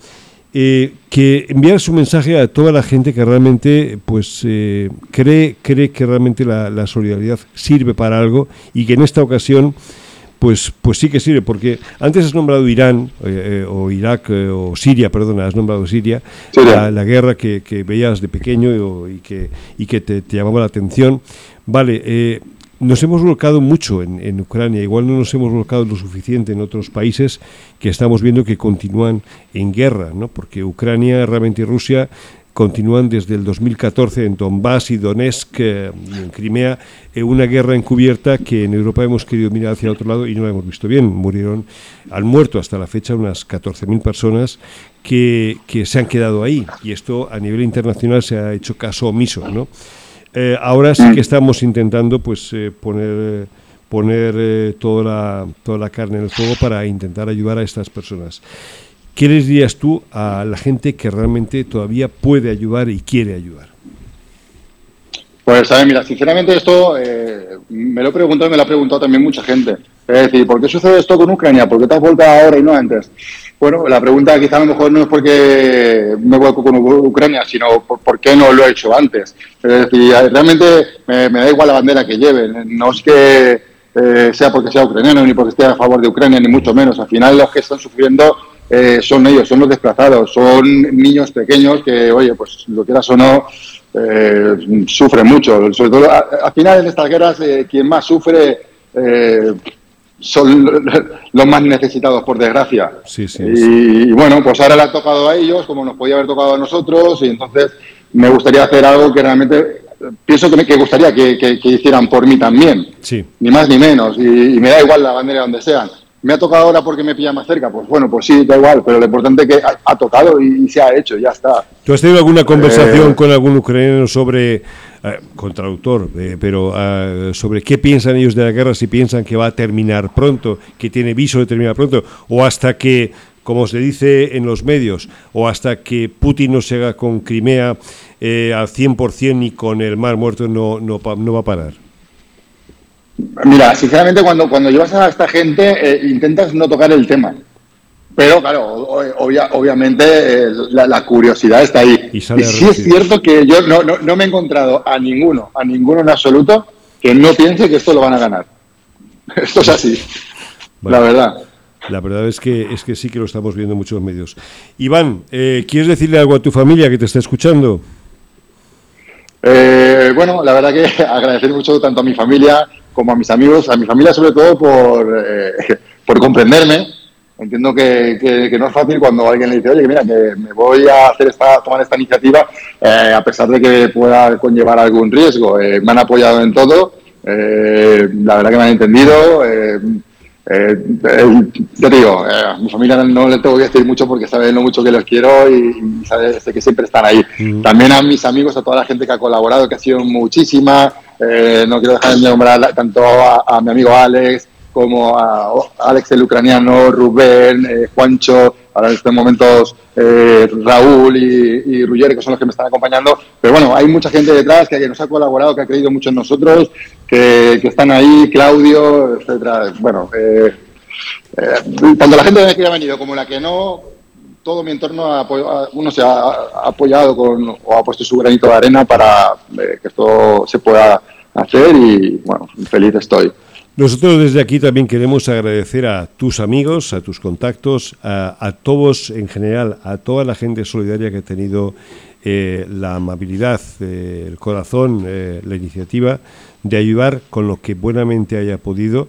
eh, que enviaras un mensaje a toda la gente que realmente pues eh, cree, cree que realmente la, solidaridad sirve para algo y que en esta ocasión pues, pues sí que sirve, porque antes has nombrado Irán, eh, o Irak, o Siria, perdona, has nombrado Siria, la, guerra que, veías de pequeño y, que, y que te, te llamaba la atención. Vale, nos hemos volcado mucho en, Ucrania, igual no nos hemos volcado lo suficiente en otros países que estamos viendo que continúan en guerra, ¿no? porque Ucrania realmente y Rusia continúan desde el 2014 en Donbass y Donetsk eh, y en Crimea en una guerra encubierta que en Europa hemos querido mirar hacia otro lado y no la hemos visto bien. Murieron, han muerto hasta la fecha unas 14.000 personas que, que se han quedado ahí y esto a nivel internacional se ha hecho caso omiso, ¿no? Eh, ahora sí que estamos intentando pues eh, poner poner eh, toda, la, toda la carne en el fuego para intentar ayudar a estas personas. ¿Qué les dirías tú a la gente que realmente todavía puede ayudar y quiere ayudar? Pues, a ver, mira, sinceramente esto me lo he preguntado y me lo ha preguntado también mucha gente. Es decir, ¿por qué sucede esto con Ucrania? ¿Por qué te has vuelto ahora y no antes? Bueno, la pregunta quizá a lo mejor no es porque me vuelco con Ucrania, sino por, qué no lo he hecho antes. Es decir, realmente me, da igual la bandera que lleven. No es que eh, sea porque sea ucraniano ni porque esté a favor de Ucrania, ni mucho menos. Al final los que están sufriendo eh, son ellos, son los desplazados, son niños pequeños que, oye, pues lo quieras o no, eh, sufren mucho. Sobre todo, al final en estas guerras, quien más sufre son los más necesitados, por desgracia. Sí, sí, y, bueno, pues ahora le ha tocado a ellos, como nos podía haber tocado a nosotros, y entonces me gustaría hacer algo que realmente pienso que me que gustaría que, hicieran por mí también. Sí. Ni más ni menos. Y, me da igual la bandera donde sean. ¿Me ha tocado ahora porque me pilla más cerca? Pues bueno, pues sí, da igual, pero lo importante es que ha, tocado y, se ha hecho, ya está. ¿Tú has tenido alguna conversación eh, con algún ucraniano sobre con traductor, eh, pero eh, sobre qué piensan ellos de la guerra, si piensan que va a terminar pronto, que tiene viso de terminar pronto, o hasta que, como se dice en los medios, o hasta que Putin no se haga con Crimea al 100% y con el mar muerto no, no, no va a parar. Mira, sinceramente cuando, cuando llevas a esta gente intentas no tocar el tema. Pero claro, obviamente eh, la, curiosidad está ahí. Y, sí es cierto que yo no, no, me he encontrado a ninguno, a ninguno en absoluto, que no piense que esto lo van a ganar. (laughs) Esto es así, la verdad. La verdad es que, es que sí que lo estamos viendo en muchos medios. Iván, eh, ¿quieres decirle algo a tu familia que te está escuchando? Eh, bueno, la verdad que (laughs) agradecer mucho tanto a mi familia como a mis amigos, a mi familia sobre todo por, (laughs) por comprenderme, Entiendo que, no es fácil cuando alguien le dice, oye, mira, que me voy a hacer esta, tomar esta iniciativa, eh, a pesar de que pueda conllevar algún riesgo. Eh, me han apoyado en todo, eh, la verdad que me han entendido. yo te digo, a mi familia no le tengo que decir mucho porque saben lo mucho que los quiero y, saben que siempre están ahí. Mm. También a mis amigos, a toda la gente que ha colaborado, que ha sido muchísima. no quiero dejar de nombrar tanto a mi amigo Alex, como a Alex el ucraniano, Rubén, eh, Juancho, ahora en estos momentos eh, Raúl y, y que son los que me están acompañando. Pero bueno, hay mucha gente detrás que, nos ha colaborado, que ha creído mucho en nosotros, que, están ahí, Claudio, etcétera. Bueno, eh, tanto la gente que ha venido como la que no, todo mi entorno ha, uno se ha, apoyado con, o ha puesto su granito de arena para que esto se pueda hacer y bueno, feliz estoy. Nosotros desde aquí también queremos agradecer a tus amigos, a tus contactos, a, todos en general, a toda la gente solidaria que ha tenido eh, la amabilidad, eh, el corazón, eh, la iniciativa de ayudar con lo que buenamente haya podido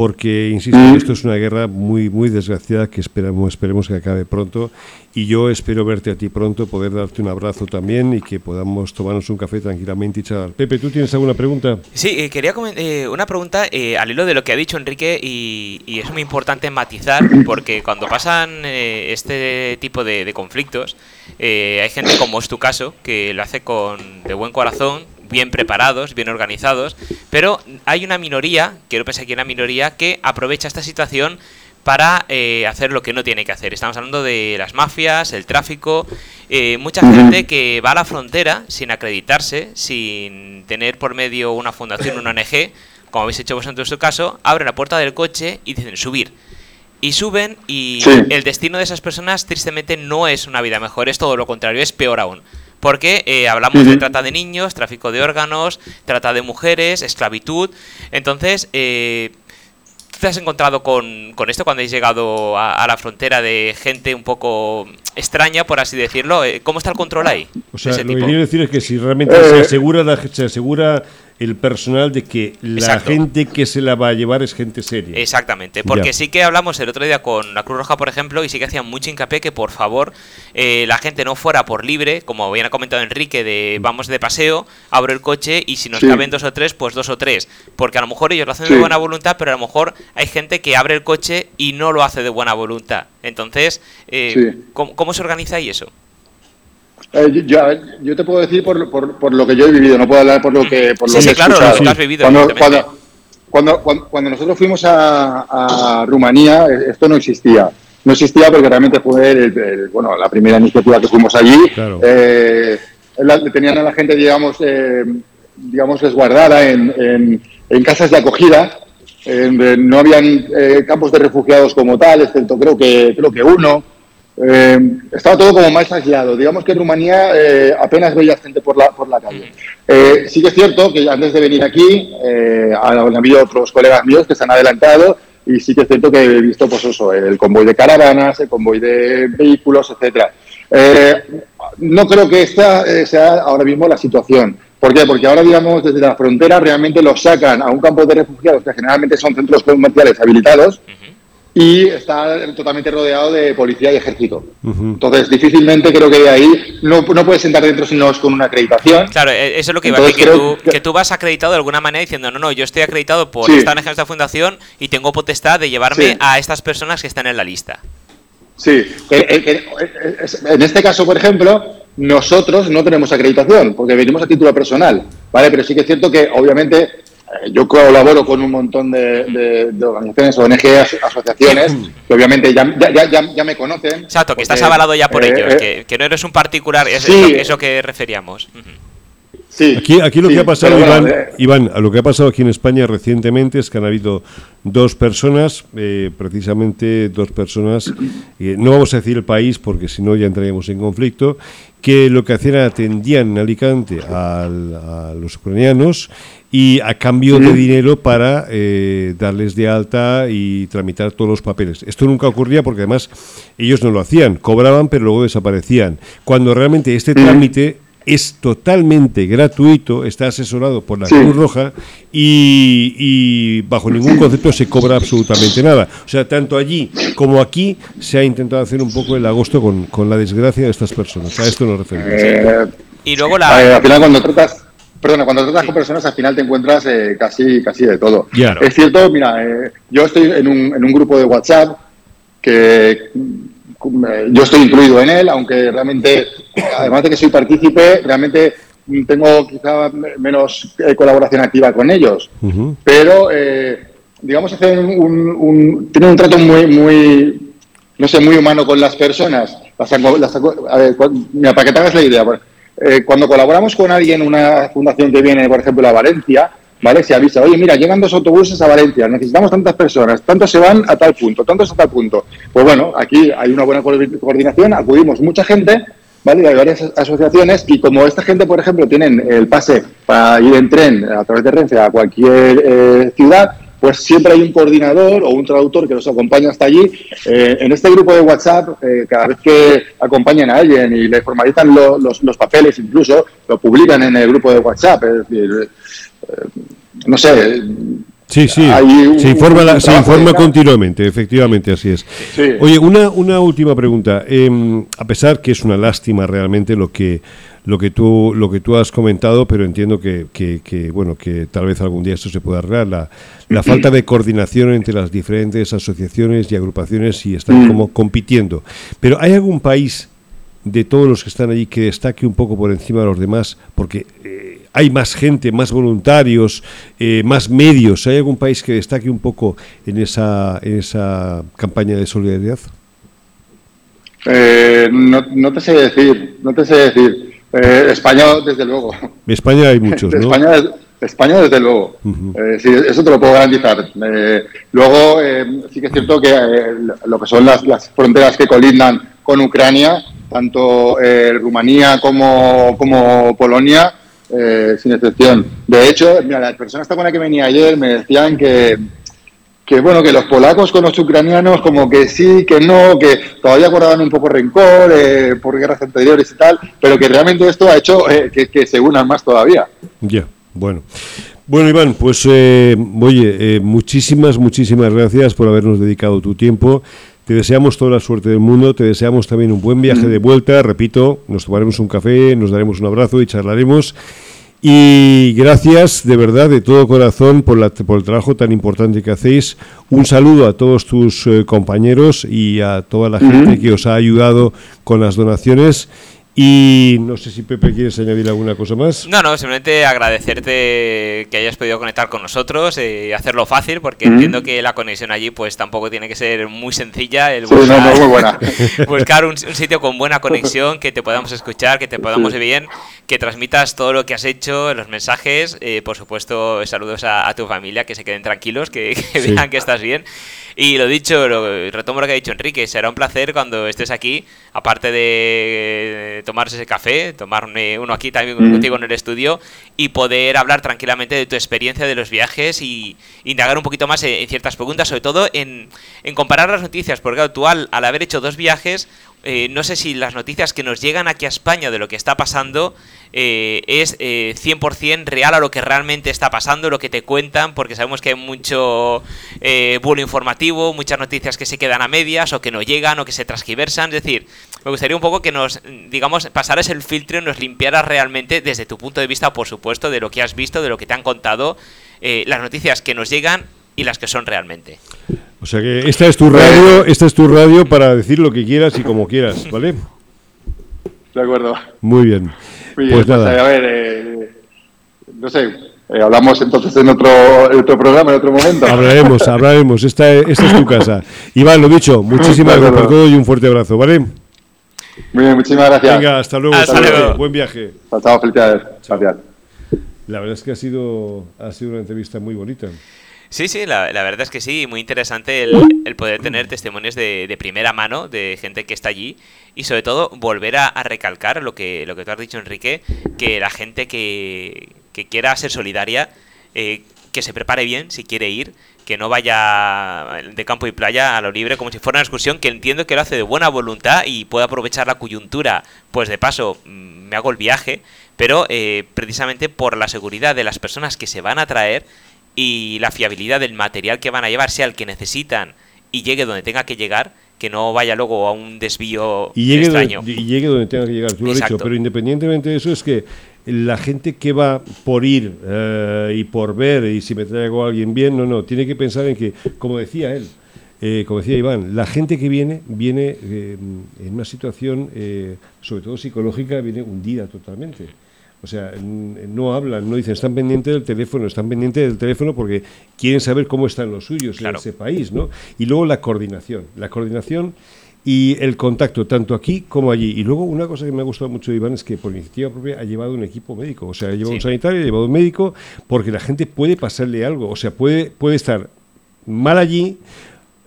porque, insisto, mm. esto es una guerra muy, muy desgraciada que esperamos, esperemos que acabe pronto y yo espero verte a ti pronto, poder darte un abrazo también y que podamos tomarnos un café tranquilamente y charlar. Pepe, ¿tú tienes alguna pregunta? Sí, eh, quería eh, una pregunta eh, al hilo de lo que ha dicho Enrique y, es muy importante matizar porque cuando pasan este tipo de, de conflictos hay gente como es tu caso que lo hace con de buen corazón bien preparados, bien organizados, pero hay una minoría, quiero pensar que hay una minoría, que aprovecha esta situación para eh, hacer lo que no tiene que hacer. Estamos hablando de las mafias, el tráfico, eh, mucha gente que va a la frontera sin acreditarse, sin tener por medio una fundación, una ONG, como habéis hecho vosotros en su caso, abren la puerta del coche y dicen subir. Y suben y el destino de esas personas tristemente no es una vida mejor, es todo lo contrario, es peor aún. Porque eh, hablamos de trata de niños, tráfico de órganos, trata de mujeres, esclavitud. Entonces, eh, te has encontrado con, esto cuando has llegado a, la frontera de gente un poco extraña, por así decirlo? Eh, ¿Cómo está el control ahí? O sea, lo que quiero decir es que si realmente se asegura, se asegura el personal de que la gente que se la va a llevar es gente seria. Exactamente, porque sí que hablamos el otro día con la Cruz Roja, por ejemplo, y sí que hacían mucho hincapié que por favor eh, la gente no fuera por libre, como bien ha comentado Enrique, de vamos de paseo, abro el coche y si nos caben dos o tres, pues dos o tres. Porque a lo mejor ellos lo hacen de buena voluntad, pero a lo mejor hay gente que abre el coche y no lo hace de buena voluntad. Entonces, eh, ¿cómo, ¿cómo se organiza ahí eso? Eh, yo, yo, te puedo decir por, por, por, lo que yo he vivido, no puedo hablar por lo que, por lo sí, que claro, lo que has vivido. Cuando, cuando, cuando, nosotros fuimos a, a, Rumanía, esto no existía. No existía porque realmente fue el, bueno, la primera iniciativa que fuimos allí. Eh, tenían a la gente, digamos, eh, digamos resguardada en, en, en, casas de acogida. no habían campos de refugiados como tal, excepto creo que, creo que uno. Eh, estaba todo como más aislado. Digamos que en Rumanía eh, apenas veía gente por la, por la calle. Eh, sí que es cierto que antes de venir aquí eh, han habido otros colegas míos que se han adelantado y sí que es cierto que he visto pues eso, el convoy de caravanas, el convoy de vehículos, etcétera. no creo que esta sea ahora mismo la situación. ¿Por qué? Porque ahora, digamos, desde la frontera realmente los sacan a un campo de refugiados que generalmente son centros comerciales habilitados y está totalmente rodeado de policía y ejército. Entonces, difícilmente creo que de ahí no, no puedes entrar dentro sino con una acreditación. Claro, e, eso es lo que iba a decir, que tú, vas acreditado de alguna manera diciendo, no, no, yo estoy acreditado por esta en esta fundación y tengo potestad de llevarme a estas personas que están en la lista. Sí, en este caso, por ejemplo, nosotros no tenemos acreditación porque venimos a título personal, ¿vale? Pero sí que es cierto que, obviamente, yo colaboro con un montón de, organizaciones, ONG, asociaciones, (clears throat) que obviamente ya, ya, me conocen. Exacto, que estás avalado ya por eh, ellos, eh, que, no eres un particular, es eso, que referíamos. Sí, aquí, aquí lo que ha pasado, Iván, lo que ha pasado aquí en España recientemente es que han habido dos personas, precisamente dos personas, no vamos a decir el país porque si no ya entraríamos en conflicto, que lo que hacían atendían en Alicante a los ucranianos y a cambio de dinero para eh, darles de alta y tramitar todos los papeles. Esto nunca ocurría porque además ellos no lo hacían, cobraban pero luego desaparecían. Cuando realmente este trámite es totalmente gratuito, está asesorado por la Cruz Roja y, bajo ningún concepto se cobra absolutamente nada. O sea, tanto allí como aquí se ha intentado hacer un poco el agosto con, con la desgracia de estas personas. A esto nos referimos. Eh, y luego la... al final cuando tratas Perdona, cuando tratas con personas al final te encuentras eh, casi, casi de todo. Es cierto, mira, eh, yo estoy en un, en un grupo de WhatsApp que mm, yo estoy incluido en él, aunque realmente, además de que soy partícipe, realmente tengo quizá menos eh, colaboración activa con ellos. Pero, digamos, hacen un, tienen un trato muy, muy, no sé, muy humano con las personas. Las, a ver, mira, para que te hagas la idea, eh, cuando colaboramos con alguien, una fundación que viene, por ejemplo, a Valencia, ¿vale? Se avisa, oye, mira, llegan dos autobuses a Valencia, necesitamos tantas personas, tantos se van a tal punto, tantos a tal punto. Pues bueno, aquí hay una buena coordinación, acudimos mucha gente, ¿vale? Hay varias asociaciones y como esta gente, por ejemplo, tienen el pase para ir en tren a través de Renfe a cualquier eh, ciudad, pues siempre hay un coordinador o un traductor que los acompaña hasta allí. Eh, en este grupo de WhatsApp, eh, cada vez que acompañan a alguien y le formalizan los, papeles, incluso lo publican en el grupo de WhatsApp. Es decir, eh, no sé. Sí, sí, se informa, se informa continuamente, efectivamente, así es. Oye, una, una última pregunta. Em, a pesar que es una lástima realmente lo que lo que tú lo que tú has comentado, pero entiendo que, que, bueno que tal vez algún día esto se pueda arreglar. La, la falta de coordinación entre las diferentes asociaciones y agrupaciones y están mm. como compitiendo. Pero ¿hay algún país de todos los que están allí que destaque un poco por encima de los demás? Porque eh, hay más gente, más voluntarios, eh, más medios. ¿Hay algún país que destaque un poco en esa, en esa campaña de solidaridad? Eh, no, no, te sé decir, no te sé decir. Eh, España, desde luego. España hay muchos, ¿no? España, España, desde luego. Eh, sí, eso te lo puedo garantizar. luego, sí que es cierto que lo que son las, las, fronteras que colindan con Ucrania, tanto Rumanía como, como Polonia, sin excepción. De hecho, mira, la persona esta con la que venía ayer me decían que que bueno, que los polacos con los ucranianos como que sí, que no, que todavía guardaban un poco rencor eh, por guerras anteriores y tal, pero que realmente esto ha hecho eh, que, se unan más todavía. Ya, bueno. Bueno, Iván, pues eh, oye, muchísimas, muchísimas gracias por habernos dedicado tu tiempo. Te deseamos toda la suerte del mundo, te deseamos también un buen viaje de vuelta, repito, nos tomaremos un café, nos daremos un abrazo y charlaremos. Y gracias de verdad, de todo corazón, por, la, por el trabajo tan importante que hacéis. Un saludo a todos tus eh, compañeros y a toda la gente que os ha ayudado con las donaciones. Y no sé si Pepe quieres añadir alguna cosa más. No, no, simplemente agradecerte que hayas podido conectar con nosotros y hacerlo fácil, porque entiendo que la conexión allí pues tampoco tiene que ser muy sencilla. El buscar, muy buena. (laughs) buscar un, sitio con buena conexión, que te podamos escuchar, que te podamos ver bien, que transmitas todo lo que has hecho, los mensajes. Eh, por supuesto, saludos a, tu familia, que se queden tranquilos, que, vean que estás bien. Y lo dicho, retomo lo que ha dicho Enrique, será un placer cuando estés aquí, aparte de tomarse ese café, tomarme uno aquí también mm. contigo en el estudio y poder hablar tranquilamente de tu experiencia de los viajes y indagar un poquito más en, ciertas preguntas, sobre todo en, comparar las noticias, porque claro, tú al haber hecho dos viajes, eh, no sé si las noticias que nos llegan aquí a España de lo que está pasando eh, es eh, 100% real a lo que realmente está pasando, lo que te cuentan, porque sabemos que hay mucho eh, vuelo informativo, muchas noticias que se quedan a medias o que no llegan o que se transgiversan. Es decir, me gustaría un poco que nos, digamos, pasaras el filtro y nos limpiaras realmente desde tu punto de vista, por supuesto, de lo que has visto, de lo que te han contado, las noticias que nos llegan y las que son realmente. O sea que esta es tu radio, esta es tu radio para decir lo que quieras y como quieras, ¿vale? De acuerdo. Muy bien. Pues, pues nada. a ver, eh, no sé, eh, hablamos entonces en otro, otro programa, en otro momento. Hablaremos, (laughs) hablaremos. Esta, esta es tu casa. Iván, lo dicho, muchísimas gracias por todo y un fuerte abrazo, ¿vale? Muy bien, muchísimas gracias. Venga, hasta luego. Hasta, luego. Buen viaje. Chao, felicidades. Gracias. La verdad es que ha sido, ha sido una entrevista muy bonita. Sí, sí, la, verdad es que sí, muy interesante el, poder tener testimonios de, primera mano de gente que está allí y sobre todo volver a, recalcar lo que, lo que tú has dicho, Enrique, que la gente que, quiera ser solidaria, eh, que se prepare bien si quiere ir, que no vaya de campo y playa a lo libre como si fuera una excursión, que entiendo que lo hace de buena voluntad y puede aprovechar la coyuntura, pues de paso mm, me hago el viaje, pero eh, precisamente por la seguridad de las personas que se van a traer, y la fiabilidad del material que van a llevar sea el que necesitan y llegue donde tenga que llegar, que no vaya luego a un desvío y llegue extraño. y llegue donde tenga que llegar, tú lo has dicho, pero independientemente de eso es que la gente que va por ir eh, y por ver y si me traigo a alguien bien, no, no, tiene que pensar en que, como decía él, eh, como decía Iván, la gente que viene, viene eh, en una situación, sobre todo psicológica, viene hundida totalmente. O sea, no hablan, no dicen, están pendientes del teléfono, están pendientes del teléfono porque quieren saber cómo están los suyos en ese país, ¿no? Y luego la coordinación, la coordinación y el contacto, tanto aquí como allí. Y luego una cosa que me ha gustado mucho Iván es que por iniciativa propia ha llevado un equipo médico, o sea, ha llevado un sanitario, ha llevado un médico, porque la gente puede pasarle algo, o sea, puede, puede estar mal allí,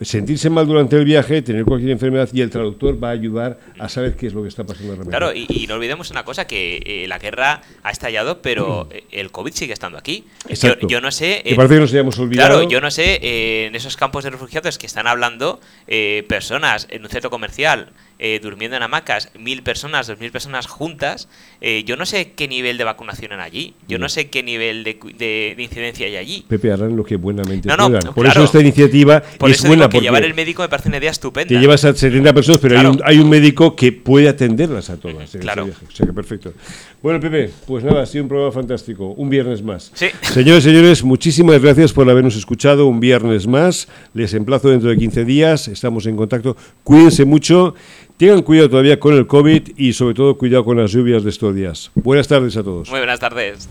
sentirse mal durante el viaje, tener cualquier enfermedad y el traductor va a ayudar a saber qué es lo que está pasando realmente. Claro, y, no olvidemos una cosa, que eh, la guerra ha estallado, pero mm. el COVID sigue estando aquí. Yo, no sé... que parece que nos hayamos olvidado. Claro, yo no sé, eh, en esos campos de refugiados que están hablando, eh, personas en un centro comercial eh, durmiendo en hamacas, mil personas, dos mil personas juntas, eh, yo no sé qué nivel de vacunación hay allí, yo no, sé qué nivel de, incidencia hay allí. Pepe, harán lo que buenamente no, no, Por eso esta iniciativa por es eso buena. porque llevar el médico me parece una idea estupenda. Te llevas a 70 personas, pero hay, un, hay un médico que puede atenderlas a todas. claro. O sea que perfecto. Bueno, Pepe, pues nada, ha sido un programa fantástico. Un viernes más. Sí. Señores señores, muchísimas gracias por habernos escuchado un viernes más. Les emplazo dentro de 15 días. Estamos en contacto. Cuídense mucho. Tengan cuidado todavía con el COVID y sobre todo cuidado con las lluvias de estos días. Buenas tardes a todos. Muy buenas tardes.